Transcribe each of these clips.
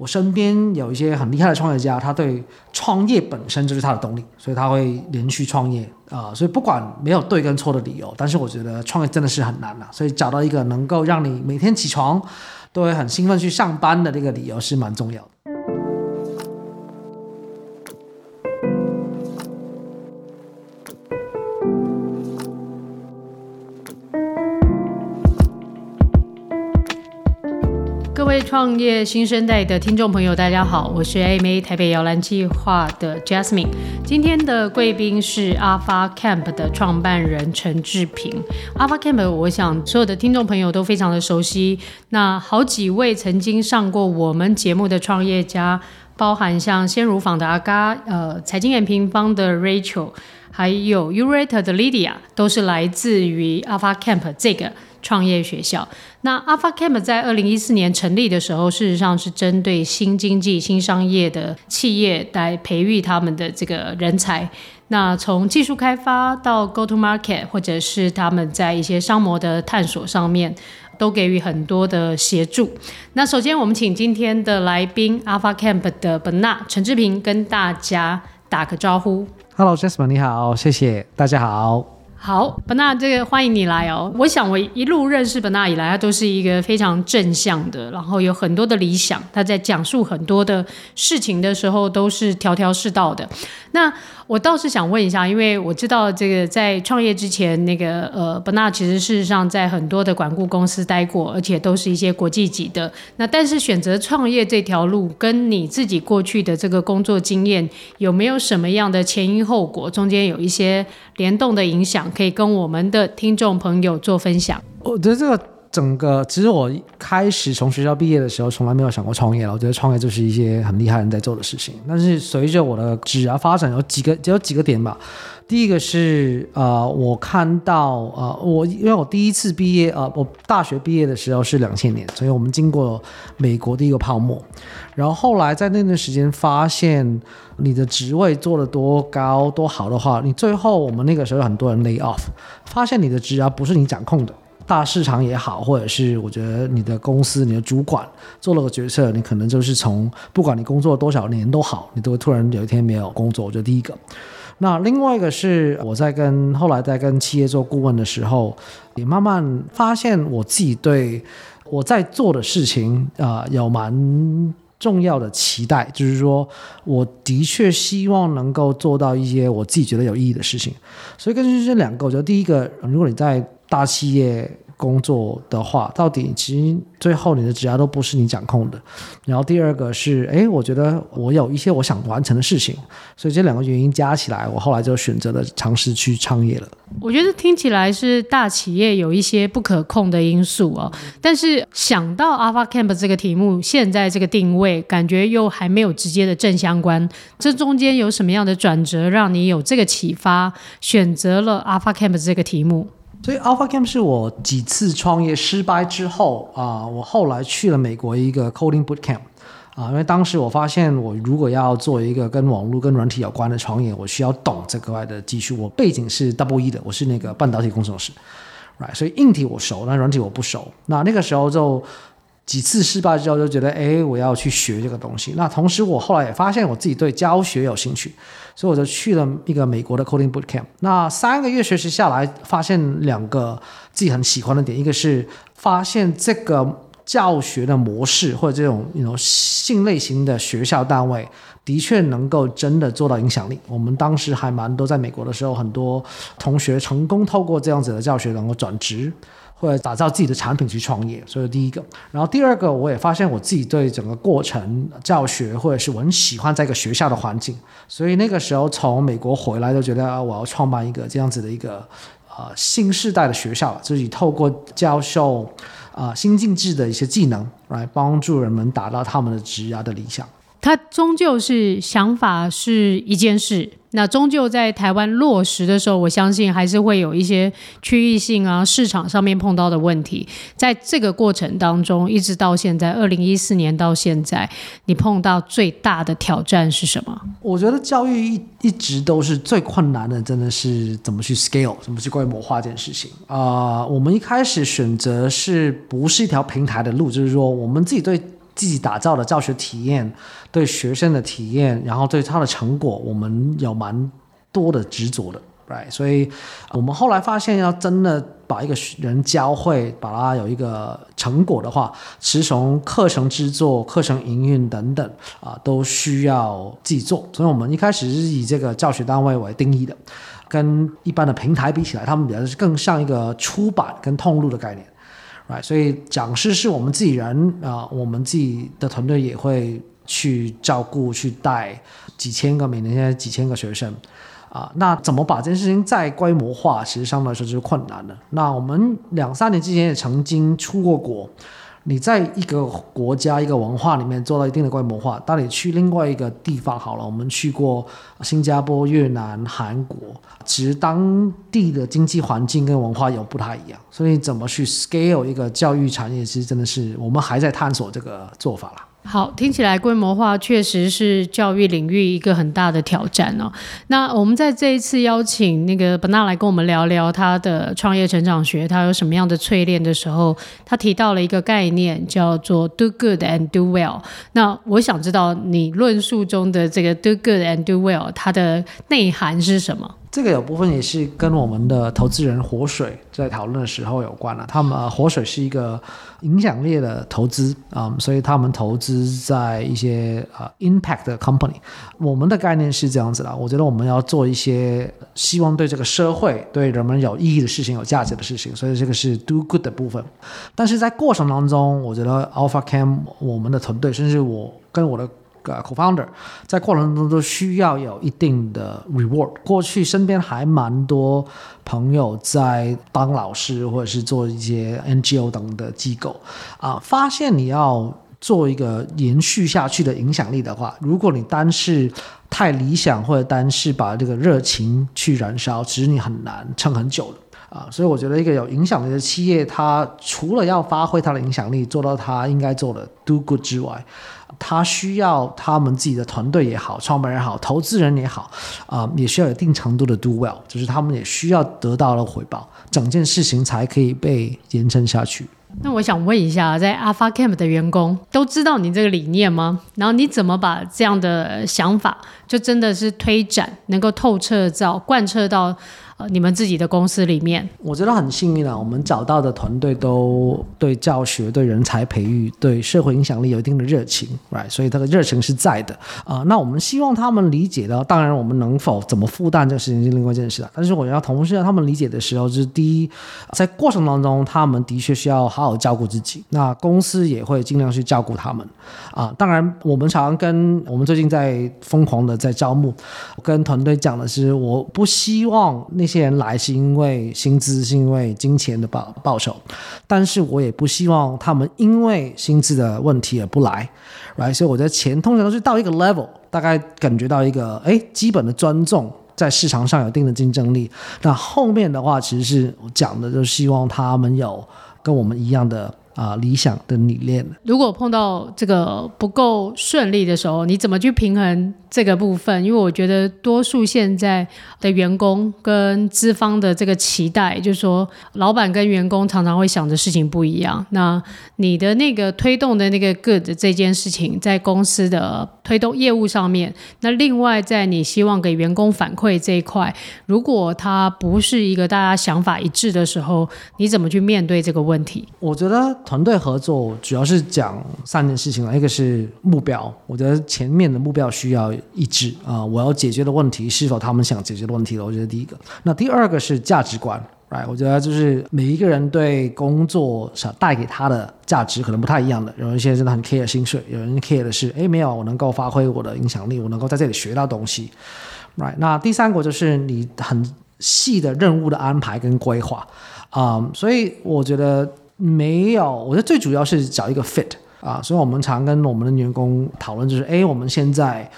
我身边有一些很厉害的创业家，他对创业本身就是他的动力，所以他会连续创业啊、所以不管没有对跟错的理由，但是我觉得创业真的是很难的，所以找到一个能够让你每天起床都会很兴奋去上班的这个理由是蛮重要的。创业新生代的听众朋友，大家好，我是 AMA 台北摇篮计划的 Jasmine。今天的贵宾是 Alpha Camp 的创办人陈志平。Alpha Camp，我想所有的听众朋友都非常的熟悉。那好几位曾经上过我们节目的创业家，包含像鲜乳坊的阿嘎，呃，财经 M 平方的 Rachel，还有 Urate 的 Lydia，都是来自于 Alpha Camp 这个。创业学校，那 Alpha Camp 在二零一四年成立的时候，事实上是针对新经济、新商业的企业来培育他们的这个人才。那从技术开发到 Go to Market，或者是他们在一些商模的探索上面，都给予很多的协助。那首先，我们请今天的来宾 Alpha Camp 的 Bernard 陈志平跟大家打个招呼。Hello，Jasmine，你好，谢谢，大家好。好，本纳，这个欢迎你来哦。我想我一路认识本纳以来，他都是一个非常正向的，然后有很多的理想。他在讲述很多的事情的时候，都是条条是道的。那我倒是想问一下，因为我知道这个在创业之前，那个呃，本纳其实事实上在很多的管顾公司待过，而且都是一些国际级的。那但是选择创业这条路，跟你自己过去的这个工作经验有没有什么样的前因后果？中间有一些联动的影响？可以跟我们的听众朋友做分享。我觉得这个整个，其实我开始从学校毕业的时候，从来没有想过创业了。我觉得创业就是一些很厉害人在做的事情。但是随着我的职业发展，有几个只有几个点吧。第一个是呃，我看到呃，我因为我第一次毕业呃，我大学毕业的时候是两千年，所以我们经过美国的一个泡沫。然后后来在那段时间发现，你的职位做得多高多好的话，你最后我们那个时候很多人 lay off，发现你的职啊不是你掌控的，大市场也好，或者是我觉得你的公司你的主管做了个决策，你可能就是从不管你工作多少年都好，你都会突然有一天没有工作。我觉得第一个。那另外一个是我在跟后来在跟企业做顾问的时候，也慢慢发现我自己对我在做的事情啊、有蛮重要的期待，就是说我的确希望能够做到一些我自己觉得有意义的事情。所以根据这两个，我觉得第一个，如果你在大企业。工作的话，到底其实最后你的职涯都不是你掌控的。然后第二个是，哎，我觉得我有一些我想完成的事情，所以这两个原因加起来，我后来就选择了尝试去创业了。我觉得听起来是大企业有一些不可控的因素哦，但是想到 Alpha Camp 这个题目，现在这个定位，感觉又还没有直接的正相关。这中间有什么样的转折，让你有这个启发，选择了 Alpha Camp 这个题目？所以 Alpha Camp 是我几次创业失败之后啊、我后来去了美国一个 Coding Boot Camp 啊、因为当时我发现我如果要做一个跟网络跟软体有关的创业，我需要懂这个外的技术。我背景是 Double E 的，我是那个半导体工程师，right？所以硬体我熟，但软体我不熟。那那个时候就。几次失败之后，就觉得哎，我要去学这个东西。那同时，我后来也发现我自己对教学有兴趣，所以我就去了一个美国的 Coding Boot Camp。那三个月学习下来，发现两个自己很喜欢的点，一个是发现这个教学的模式或者这种那种性类型的学校单位，的确能够真的做到影响力。我们当时还蛮多在美国的时候，很多同学成功透过这样子的教学能够转职。或者打造自己的产品去创业，所以第一个，然后第二个，我也发现我自己对整个过程教学，或者是我很喜欢在一个学校的环境，所以那个时候从美国回来，就觉得啊我要创办一个这样子的一个呃新世代的学校，就是透过教授啊、新进制的一些技能来帮助人们达到他们的职业的理想。它终究是想法是一件事。那终究在台湾落实的时候，我相信还是会有一些区域性啊，市场上面碰到的问题。在这个过程当中，一直到现在，二零一四年到现在，你碰到最大的挑战是什么？我觉得教育一一直都是最困难的，真的是怎么去 scale，怎么去规模化这件事情啊。我们一开始选择是不是一条平台的路，就是说我们自己对。自己打造的教学体验，对学生的体验，然后对他的成果，我们有蛮多的执着的，right？所以我们后来发现，要真的把一个人教会，把他有一个成果的话，其实从课程制作、课程营运等等啊，都需要自己做。所以我们一开始是以这个教学单位为定义的。跟一般的平台比起来，他们比较是更像一个出版跟通路的概念所以讲师是我们自己人啊、我们自己的团队也会去照顾、去带几千个，每年现在几千个学生啊、那怎么把这件事情再规模化，其实相对来说就是困难的。那我们两三年之前也曾经出过国。你在一个国家、一个文化里面做到一定的规模化，当你去另外一个地方好了，我们去过新加坡、越南、韩国，其实当地的经济环境跟文化有不太一样，所以怎么去 scale 一个教育产业，其实真的是我们还在探索这个做法啦。好，听起来规模化确实是教育领域一个很大的挑战哦。那我们在这一次邀请那个 Bernard 来跟我们聊聊他的创业成长学，他有什么样的淬炼的时候，他提到了一个概念叫做 “do good and do well”。那我想知道你论述中的这个 “do good and do well” 它的内涵是什么？这个有部分也是跟我们的投资人活水在讨论的时候有关了。他们、呃、活水是一个影响力的投资啊、所以他们投资在一些呃 impact 的 company。我们的概念是这样子的，我觉得我们要做一些希望对这个社会、对人们有意义的事情、有价值的事情，所以这个是 do good 的部分。但是在过程当中，我觉得 AlphaCam 我们的团队，甚至我跟我的。个 co-founder 在过程中都需要有一定的 reward。过去身边还蛮多朋友在当老师或者是做一些 NGO 等的机构啊，发现你要做一个延续下去的影响力的话，如果你单是太理想或者单是把这个热情去燃烧，其实你很难撑很久的啊。所以我觉得一个有影响力的企业，它除了要发挥它的影响力，做到它应该做的 do good 之外，他需要他们自己的团队也好，创办人也好，投资人也好，啊、也需要有一定程度的 do well，就是他们也需要得到了回报，整件事情才可以被延伸下去。那我想问一下，在 Alpha Camp 的员工都知道你这个理念吗？然后你怎么把这样的想法，就真的是推展，能够透彻到贯彻到？你们自己的公司里面，我觉得很幸运啊。我们找到的团队都对教学、对人才培育、对社会影响力有一定的热情，right？所以他的热情是在的啊、那我们希望他们理解的，当然我们能否怎么负担这个事情是另外一件事了。但是我要同时让他们理解的时候，就是第一，在过程当中，他们的确需要好好照顾自己。那公司也会尽量去照顾他们啊、当然，我们常常跟我们最近在疯狂的在招募，跟团队讲的是，我不希望那。这些人来是因为薪资，是因为金钱的报报酬，但是我也不希望他们因为薪资的问题而不来，right？所以我觉得钱通常都是到一个 level，大概感觉到一个哎基本的尊重，在市场上有一定的竞争力。那后面的话，其实是讲的，就是希望他们有跟我们一样的。啊，理想的理念。如果碰到这个不够顺利的时候，你怎么去平衡这个部分？因为我觉得多数现在的员工跟资方的这个期待，就是说老板跟员工常常会想的事情不一样。那你的那个推动的那个 good 这件事情，在公司的推动业务上面，那另外在你希望给员工反馈这一块，如果他不是一个大家想法一致的时候，你怎么去面对这个问题？我觉得。团队合作主要是讲三件事情了，一个是目标，我觉得前面的目标需要一致啊、我要解决的问题是否他们想解决的问题了，我觉得第一个。那第二个是价值观，right？我觉得就是每一个人对工作想带给他的价值可能不太一样的，有一些真的很 care 薪水，有人 care 的是，哎，没有，我能够发挥我的影响力，我能够在这里学到东西，right？那第三个就是你很细的任务的安排跟规划啊、所以我觉得。没有，我觉得最主要是找一个 fit 啊，所以我们常跟我们的员工讨论，就是哎，我们现在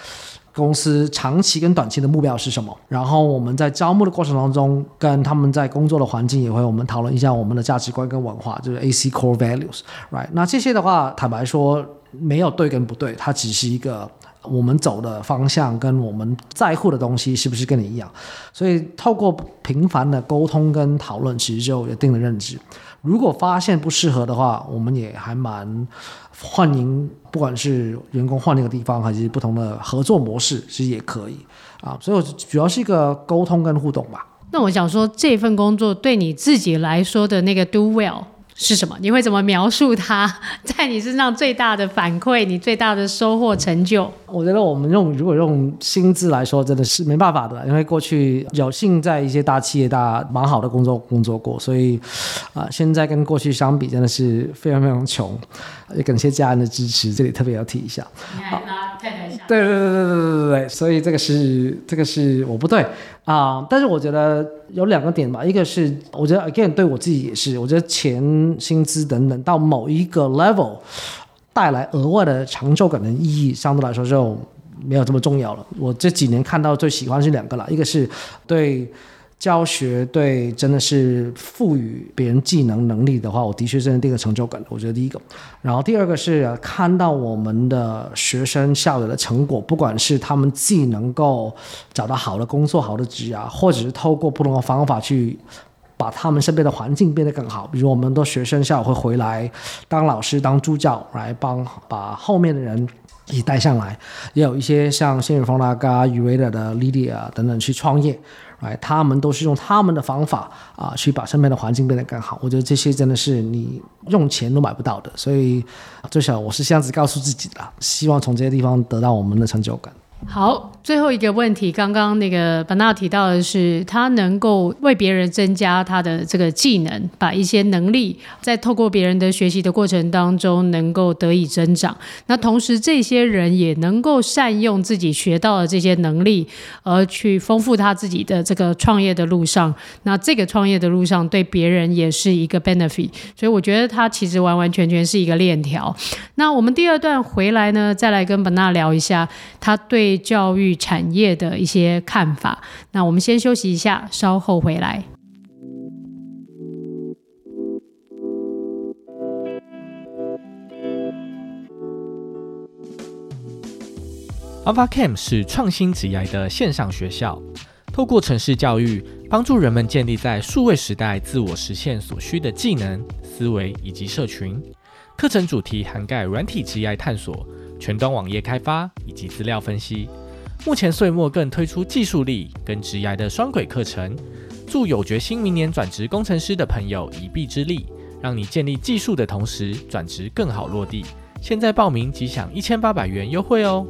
公司长期跟短期的目标是什么？然后我们在招募的过程当中，跟他们在工作的环境也会我们讨论一下我们的价值观跟文化，就是 AC Core Values，right？那这些的话，坦白说，没有对跟不对，它只是一个我们走的方向跟我们在乎的东西是不是跟你一样。所以透过频繁的沟通跟讨论，其实就有一定的认知。如果发现不适合的话，我们也还蛮欢迎，不管是员工换一个地方，还是不同的合作模式，其实也可以啊。所以我主要是一个沟通跟互动吧。那我想说，这份工作对你自己来说的那个 do well。是什么？你会怎么描述它 在你身上最大的反馈？你最大的收获成就？我觉得我们用如果用薪资来说，真的是没办法的，因为过去有幸在一些大企业、大蛮好的工作工作过，所以啊、呃，现在跟过去相比，真的是非常非常穷。也感谢家人的支持，这里特别要提一下。你还拉太太下？对对对对对对对所以这个是这个是我不对。啊但是我觉得有两个点吧一个是我觉得 again 对我自己也是我觉得钱薪资等等到某一个 level 带来额外的成就感的意义相对来说就没有这么重要了。我这几年看到最喜欢是两个了一个是对教学对真的是赋予别人技能能力的话，我的确是第一个成就感。我觉得第一个，然后第二个是看到我们的学生校友的成果，不管是他们既能够找到好的工作、好的职业，或者是透过不同的方法去把他们身边的环境变得更好。比如我们的学生校友会回来当老师、当助教，来帮把后面的人一起带上来。也有一些像谢远峰大哥、宇维的 Lydia 等等去创业。哎，他们都是用他们的方法啊，去把身边的环境变得更好。我觉得这些真的是你用钱都买不到的，所以最少我是这样子告诉自己的，希望从这些地方得到我们的成就感。好，最后一个问题，刚刚那个 Bernard 提到的是，他能够为别人增加他的这个技能，把一些能力在透过别人的学习的过程当中能够得以增长。那同时，这些人也能够善用自己学到的这些能力，而去丰富他自己的这个创业的路上。那这个创业的路上对别人也是一个 benefit。所以我觉得他其实完完全全是一个链条。那我们第二段回来呢，再来跟 Bernard 聊一下他对。教育产业的一些看法。那我们先休息一下，稍后回来。AlphaCam 是创新职涯的线上学校，透过城市教育，帮助人们建立在数位时代自我实现所需的技能、思维以及社群。课程主题涵盖软体职涯探索。全端网页开发以及资料分析，目前岁末更推出技术力跟职涯的双轨课程，助有决心明年转职工程师的朋友一臂之力，让你建立技术的同时转职更好落地。现在报名即享一千八百元优惠哦！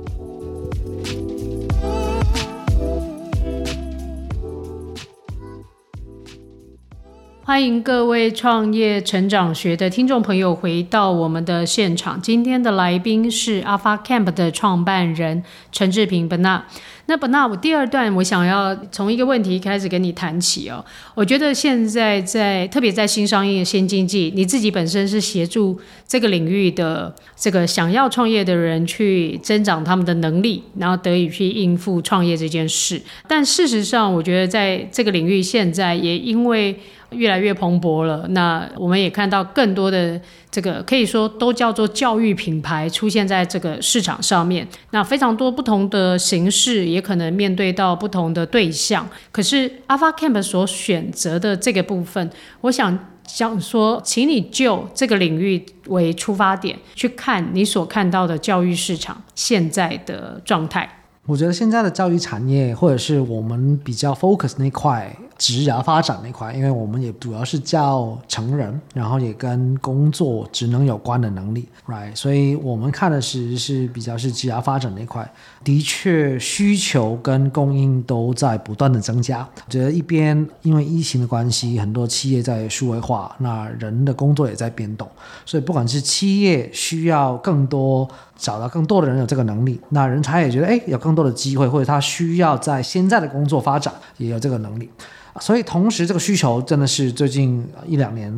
欢迎各位创业成长学的听众朋友回到我们的现场。今天的来宾是 Alpha Camp 的创办人陈志平 Bena。那 Bena，我第二段我想要从一个问题开始跟你谈起哦。我觉得现在在特别在新商业、新经济，你自己本身是协助这个领域的这个想要创业的人去增长他们的能力，然后得以去应付创业这件事。但事实上，我觉得在这个领域现在也因为越来越蓬勃了。那我们也看到更多的这个可以说都叫做教育品牌出现在这个市场上面。那非常多不同的形式，也可能面对到不同的对象。可是 Alpha Camp 所选择的这个部分，我想想说，请你就这个领域为出发点，去看你所看到的教育市场现在的状态。我觉得现在的教育产业，或者是我们比较 focus 那块。职涯发展那块，因为我们也主要是教成人，然后也跟工作职能有关的能力，right？所以我们看的是是比较是职涯发展那块，的确需求跟供应都在不断的增加。我觉得一边因为疫情的关系，很多企业在数位化，那人的工作也在变动，所以不管是企业需要更多找到更多的人有这个能力，那人才也觉得哎有更多的机会，或者他需要在现在的工作发展也有这个能力。所以，同时这个需求真的是最近一两年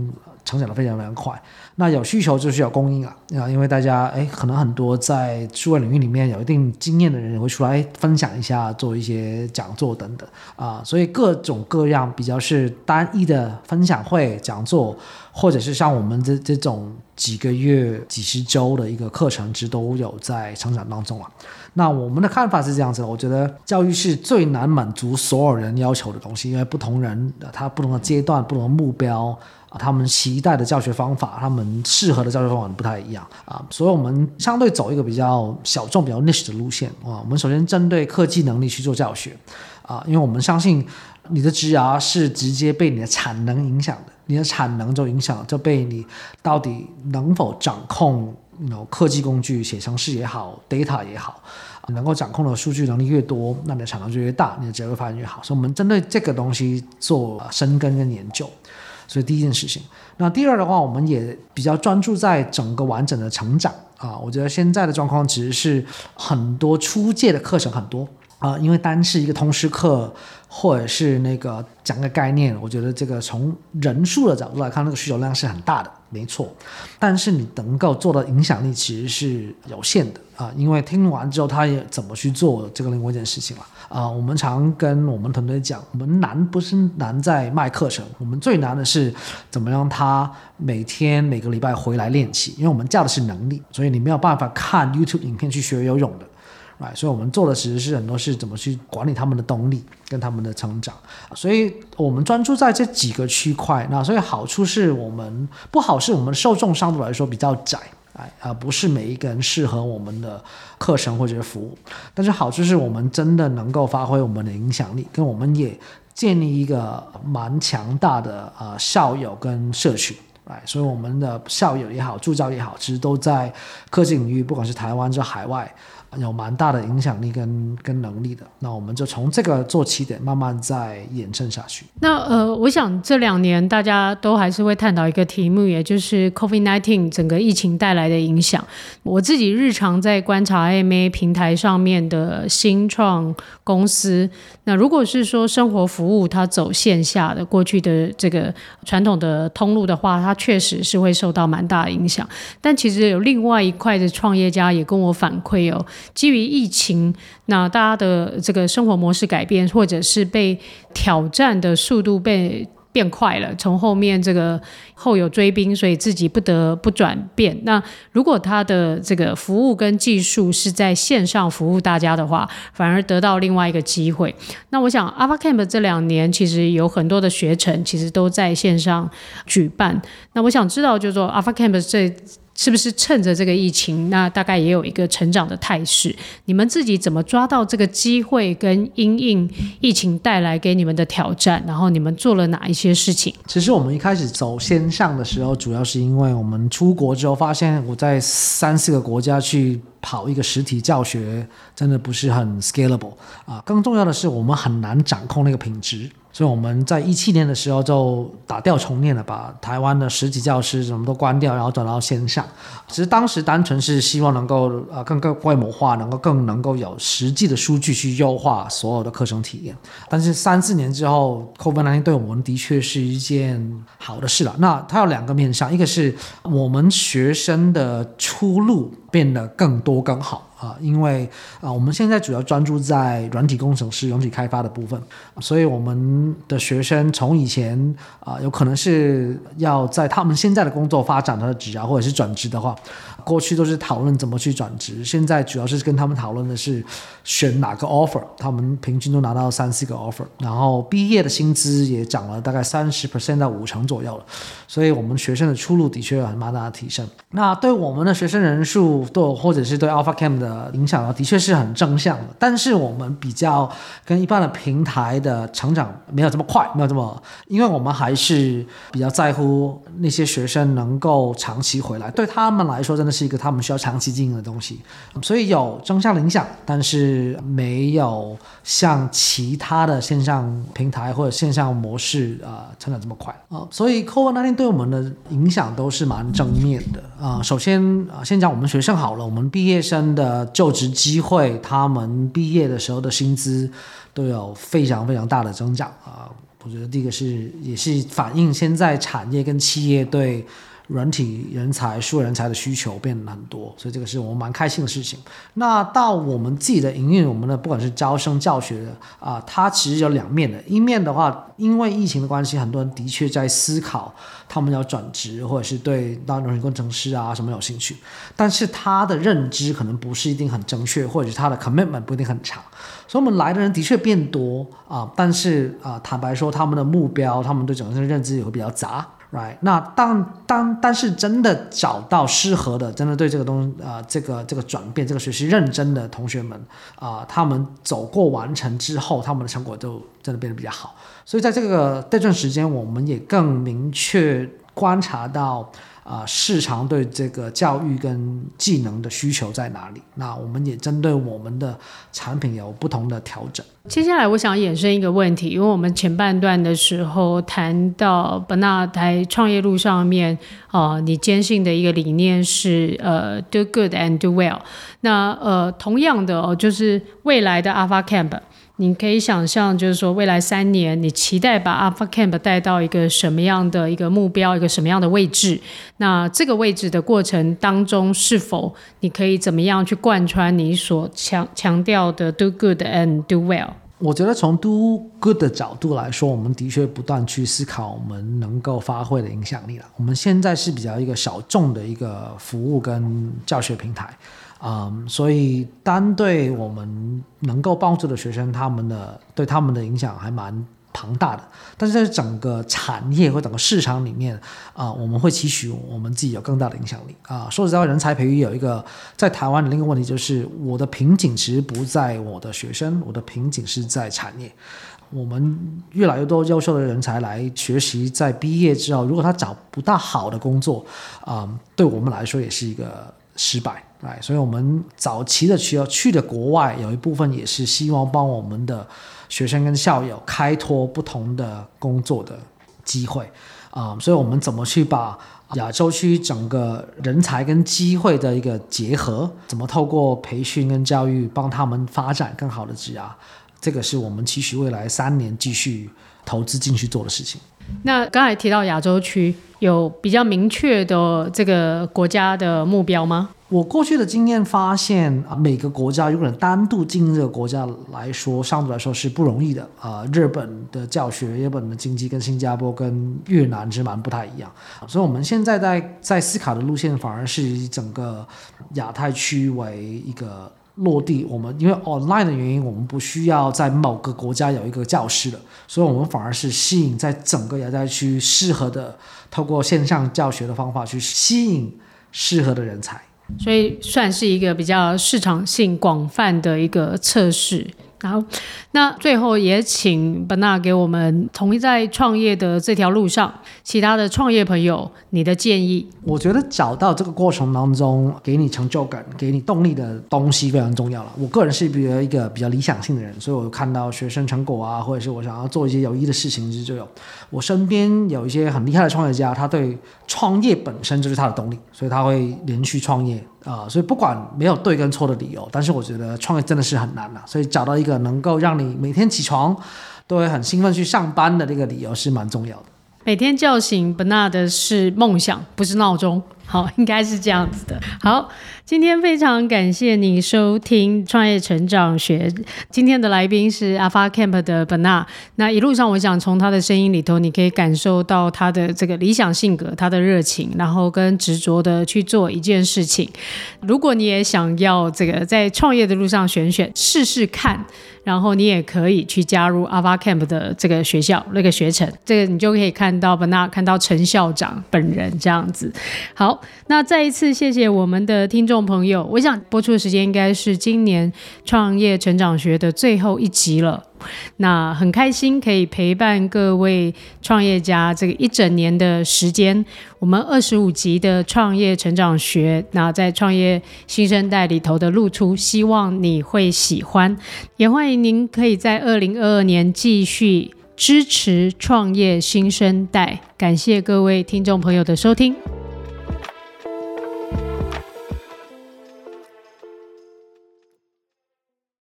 成长得非常非常快。那有需求就是有供应啊，啊，因为大家哎，可能很多在数位领域里面有一定经验的人也会出来分享一下，做一些讲座等等啊，所以各种各样比较是单一的分享会讲座，或者是像我们这这种几个月、几十周的一个课程，其实都有在成长当中啊。那我们的看法是这样子，我觉得教育是最难满足所有人要求的东西，因为不同人他不同的阶段、不同的目标。他们期待的教学方法，他们适合的教学方法不太一样啊，所以我们相对走一个比较小众、比较 niche 的路线啊。我们首先针对科技能力去做教学啊，因为我们相信你的职涯是直接被你的产能影响的，你的产能就影响就被你到底能否掌控有科技工具、写程式也好，data 也好，能够掌控的数据能力越多，那你的产能就越大，你的职业发展越好。所以，我们针对这个东西做深耕跟研究。所以第一件事情，那第二的话，我们也比较专注在整个完整的成长啊。我觉得现在的状况其实是很多初阶的课程很多啊，因为单是一个通识课或者是那个讲个概念，我觉得这个从人数的角度来看，那个需求量是很大的。没错，但是你能够做的影响力其实是有限的啊，因为听完之后他也怎么去做这个另外一件事情了啊。我们常跟我们团队讲，我们难不是难在卖课程，我们最难的是怎么让他每天每个礼拜回来练习，因为我们教的是能力，所以你没有办法看 YouTube 影片去学游泳的。所以，我们做的其实是很多是怎么去管理他们的动力跟他们的成长。所以我们专注在这几个区块。那所以好处是我们不好是我们受众相对来说比较窄，哎，而不是每一个人适合我们的课程或者是服务。但是好处是我们真的能够发挥我们的影响力，跟我们也建立一个蛮强大的呃校友跟社群。哎，所以我们的校友也好，助教也好，其实都在科技领域，不管是台湾是海外。有蛮大的影响力跟跟能力的，那我们就从这个做起点，慢慢再延伸下去。那呃，我想这两年大家都还是会探讨一个题目，也就是 COVID-19 整个疫情带来的影响。我自己日常在观察 AMA 平台上面的新创公司，那如果是说生活服务它走线下的过去的这个传统的通路的话，它确实是会受到蛮大的影响。但其实有另外一块的创业家也跟我反馈哦。基于疫情，那大家的这个生活模式改变，或者是被挑战的速度被变快了，从后面这个后有追兵，所以自己不得不转变。那如果他的这个服务跟技术是在线上服务大家的话，反而得到另外一个机会。那我想，Alpha Camp 这两年其实有很多的学程，其实都在线上举办。那我想知道，就是说 Alpha Camp 这。是不是趁着这个疫情，那大概也有一个成长的态势？你们自己怎么抓到这个机会，跟因应疫情带来给你们的挑战？然后你们做了哪一些事情？其实我们一开始走线上的时候，主要是因为我们出国之后发现，我在三四个国家去跑一个实体教学，真的不是很 scalable 啊。更重要的是，我们很难掌控那个品质。所以我们在一七年的时候就打掉重练了，把台湾的实体教师什么都关掉，然后转到线上。其实当时单纯是希望能够呃更更规模化，能够更能够有实际的数据去优化所有的课程体验。但是三四年之后，COVID-19 对我们的确是一件好的事了。那它有两个面向，一个是我们学生的出路变得更多更好。啊，因为啊，我们现在主要专注在软体工程师、软体开发的部分，所以我们的学生从以前啊，有可能是要在他们现在的工作发展他的职涯，或者是转职的话。过去都是讨论怎么去转职，现在主要是跟他们讨论的是选哪个 offer，他们平均都拿到三四个 offer，然后毕业的薪资也涨了大概三十 percent 到五成左右了，所以我们学生的出路的确有很大的提升。那对我们的学生人数，对或者是对 Alpha Camp 的影响呢，的确是很正向的。但是我们比较跟一般的平台的成长没有这么快，没有这么，因为我们还是比较在乎那些学生能够长期回来，对他们来说真的。是一个他们需要长期经营的东西，所以有正向的影响，但是没有像其他的线上平台或者线上模式啊、成长这么快啊、所以 COVID-19 对我们的影响都是蛮正面的啊、首先啊、呃，先讲我们学生好了，我们毕业生的就职机会，他们毕业的时候的薪资都有非常非常大的增长啊。我觉得第一个是也是反映现在产业跟企业对。软体人才、数人才的需求变得很多，所以这个是我们蛮开心的事情。那到我们自己的营运，我们的不管是招生教学的啊、它其实有两面的。一面的话，因为疫情的关系，很多人的确在思考他们要转职，或者是对当软件工程师啊什么有兴趣，但是他的认知可能不是一定很正确，或者是他的 commitment 不一定很长。所以，我们来的人的确变多啊、但是啊、坦白说，他们的目标，他们对整个认知也会比较杂。Right，那当当但是真的找到适合的，真的对这个东啊、呃，这个这个转变，这个学习认真的同学们啊、他们走过完成之后，他们的成果就真的变得比较好。所以在这个这段时间，我们也更明确观察到。啊、市场对这个教育跟技能的需求在哪里？那我们也针对我们的产品有不同的调整。接下来，我想衍生一个问题，因为我们前半段的时候谈到 Bernard 在创业路上面，啊、你坚信的一个理念是呃，do good and do well。那呃，同样的哦，就是未来的 Alpha Camp。你可以想象，就是说未来三年，你期待把 Alpha Camp 带到一个什么样的一个目标，一个什么样的位置？那这个位置的过程当中，是否你可以怎么样去贯穿你所强强调的 Do Good and Do Well？我觉得从 Do Good 的角度来说，我们的确不断去思考我们能够发挥的影响力了。我们现在是比较一个小众的一个服务跟教学平台。嗯，所以单对我们能够帮助的学生，他们的对他们的影响还蛮庞大的。但是在整个产业或整个市场里面，啊、我们会期许我们自己有更大的影响力。啊、说实在话，人才培育有一个在台湾的另一个问题，就是我的瓶颈其实不在我的学生，我的瓶颈是在产业。我们越来越多优秀的人才来学习，在毕业之后，如果他找不到好的工作，啊、对我们来说也是一个失败。哎，所以我们早期的需要去的国外，有一部分也是希望帮我们的学生跟校友开拓不同的工作的机会啊、所以我们怎么去把亚洲区整个人才跟机会的一个结合，怎么透过培训跟教育帮他们发展更好的职涯，这个是我们期许未来三年继续投资进去做的事情。那刚才提到亚洲区有比较明确的这个国家的目标吗？我过去的经验发现，啊每个国家如果单独进入这个国家来说，相对来说是不容易的。啊、呃，日本的教学、日本的经济跟新加坡跟越南是蛮不太一样，所以我们现在在在思考的路线反而是以整个亚太区为一个落地。我们因为 online 的原因，我们不需要在某个国家有一个教师了，所以我们反而是吸引在整个亚太区适合的，透过线上教学的方法去吸引适合的人才。所以算是一个比较市场性广泛的一个测试。然后，那最后也请 Bernard 给我们同意在创业的这条路上，其他的创业朋友，你的建议。我觉得找到这个过程当中给你成就感、给你动力的东西非常重要了。我个人是比较一个比较理想性的人，所以我看到学生成果啊，或者是我想要做一些有益的事情，其实就有。我身边有一些很厉害的创业家，他对创业本身就是他的动力，所以他会连续创业。啊、所以不管没有对跟错的理由，但是我觉得创业真的是很难啊，所以找到一个能够让你每天起床都会很兴奋去上班的这个理由是蛮重要的。每天叫醒 Bernard 的是梦想，不是闹钟。好，应该是这样子的。好，今天非常感谢你收听创业成长学。今天的来宾是 Alpha Camp 的 b e n a。那一路上，我想从他的声音里头，你可以感受到他的这个理想性格，他的热情，然后跟执着的去做一件事情。如果你也想要这个在创业的路上选选试试看，然后你也可以去加入 Alpha Camp 的这个学校那个学程，这个你就可以看到 b e n a 看到陈校长本人这样子。好那再一次谢谢我们的听众朋友，我想播出的时间应该是今年创业成长学的最后一集了。那很开心可以陪伴各位创业家这个一整年的时间，我们二十五集的创业成长学，那在创业新生代里头的露出，希望你会喜欢，也欢迎您可以在二零二二年继续支持创业新生代。感谢各位听众朋友的收听。